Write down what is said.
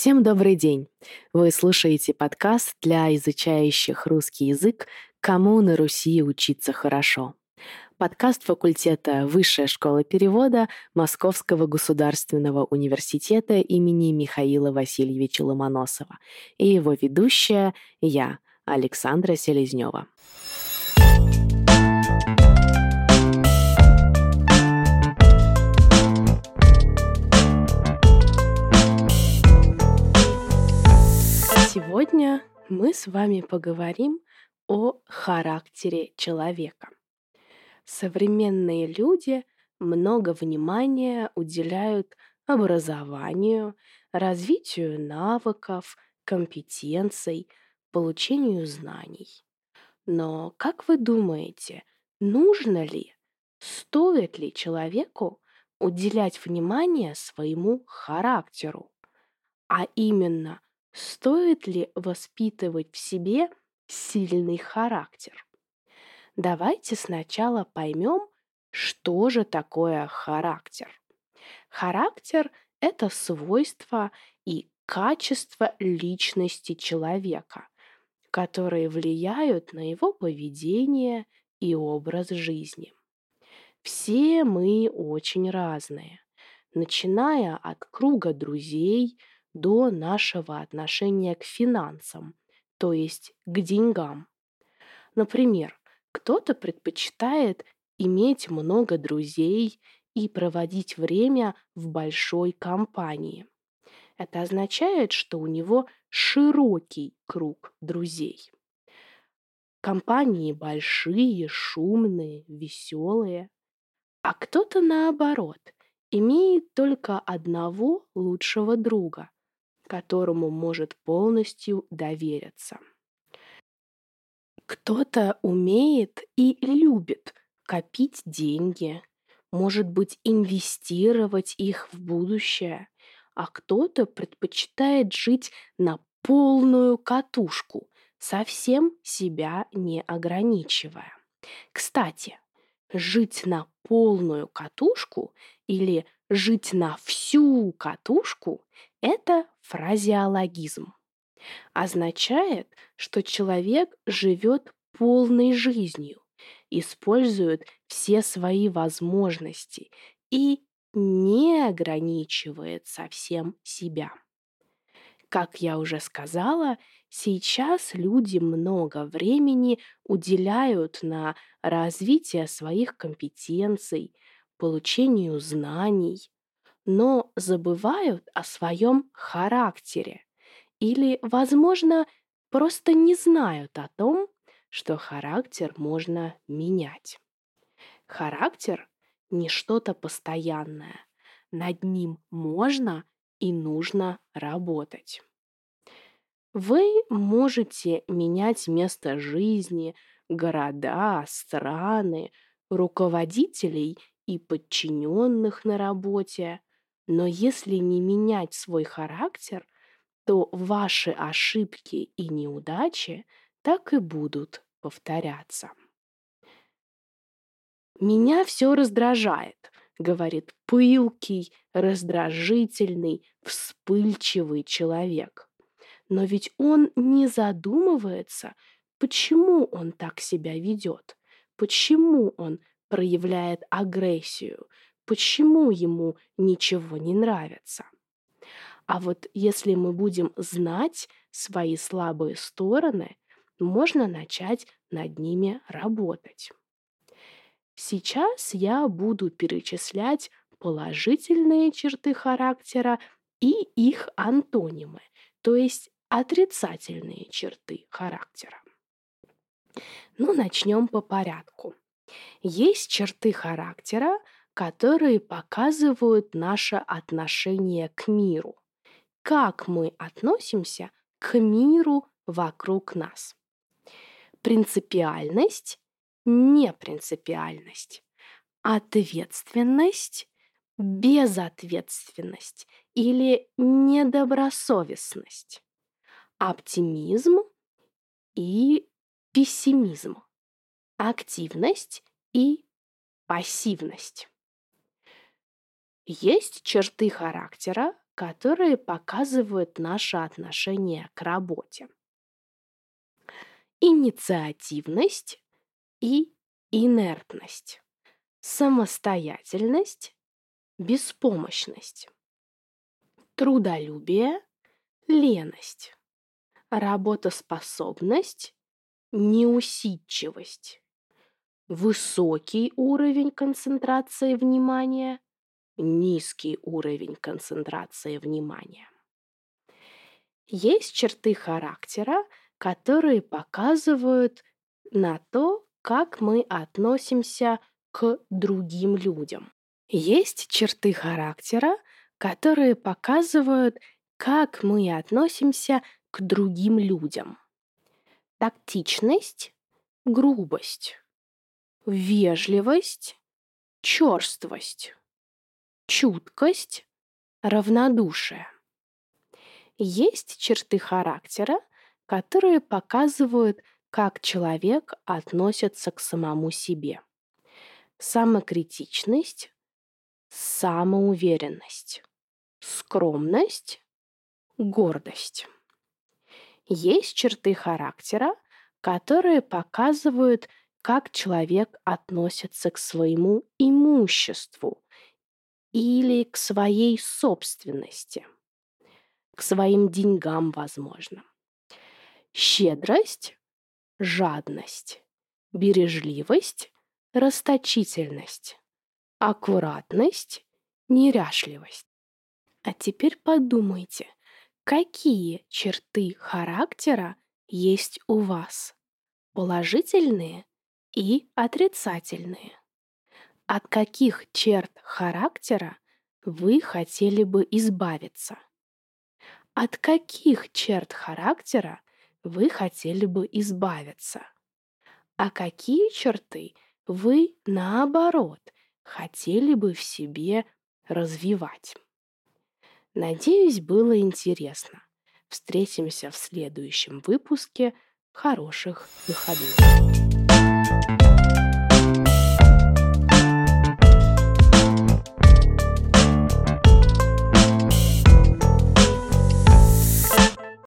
Всем добрый день! Вы слушаете подкаст для изучающих русский язык «Кому на Руси учиться хорошо». Подкаст факультета Высшая школа перевода Московского государственного университета имени Михаила Васильевича Ломоносова и его ведущая я, Александра Селезнева. Сегодня мы с вами поговорим о характере человека. Современные люди много внимания уделяют образованию, развитию навыков, компетенций, получению знаний. Но как вы думаете, нужно ли, стоит ли человеку уделять внимание своему характеру, а именно – Стоит ли воспитывать в себе сильный характер? Давайте сначала поймем, что же такое характер. Характер – это свойства и качества личности человека, которые влияют на его поведение и образ жизни. Все мы очень разные, начиная от круга друзей – до нашего отношения к финансам, то есть к деньгам. Например, кто-то предпочитает иметь много друзей и проводить время в большой компании. Это означает, что у него широкий круг друзей. Компании большие, шумные, веселые. А кто-то наоборот имеет только одного лучшего друга, которому может полностью довериться. Кто-то умеет и любит копить деньги, может быть, инвестировать их в будущее, а кто-то предпочитает жить на полную катушку, совсем себя не ограничивая. Кстати, жить на полную катушку или жить на всю катушку – это фразеологизм. Означает, что человек живет полной жизнью, использует все свои возможности и не ограничивает совсем себя. Как я уже сказала, сейчас люди много времени уделяют на развитие своих компетенций, получению знаний, но забывают о своем характере или, возможно, просто не знают о том, что характер можно менять. Характер не что-то постоянное. Над ним можно и нужно работать. Вы можете менять место жизни, города, страны, руководителей и подчиненных на работе, но если не менять свой характер, то ваши ошибки и неудачи так и будут повторяться. Меня все раздражает, говорит пылкий, раздражительный, вспыльчивый человек. Но ведь он не задумывается, почему он так себя ведет, почему он проявляет агрессию, почему ему ничего не нравится. А вот если мы будем знать свои слабые стороны, можно начать над ними работать. Сейчас я буду перечислять положительные черты характера и их антонимы, то есть отрицательные черты характера. Ну, начнем по порядку. Есть черты характера, которые показывают наше отношение к миру. Как мы относимся к миру вокруг нас. Принципиальность непринципиальность, ответственность, безответственность или недобросовестность, оптимизм и пессимизм, активность и пассивность. Есть черты характера, которые показывают наше отношение к работе. Инициативность и инертность. Самостоятельность, беспомощность. Трудолюбие, леность. Работоспособность, неусидчивость. Высокий уровень концентрации внимания, низкий уровень концентрации внимания. Есть черты характера, которые показывают на то, как мы относимся к другим людям. Есть черты характера, которые показывают, как мы относимся к другим людям. Тактичность, грубость, вежливость, черствость, чуткость, равнодушие. Есть черты характера, которые показывают, как человек относится к самому себе. Самокритичность, самоуверенность, скромность, гордость. Есть черты характера, которые показывают, как человек относится к своему имуществу или к своей собственности, к своим деньгам, возможно. Щедрость, жадность, бережливость, расточительность, аккуратность, неряшливость. А теперь подумайте, какие черты характера есть у вас? Положительные и отрицательные. От каких черт характера вы хотели бы избавиться? От каких черт характера вы хотели бы избавиться? А какие черты вы, наоборот, хотели бы в себе развивать? Надеюсь, было интересно. Встретимся в следующем выпуске. Хороших выходных!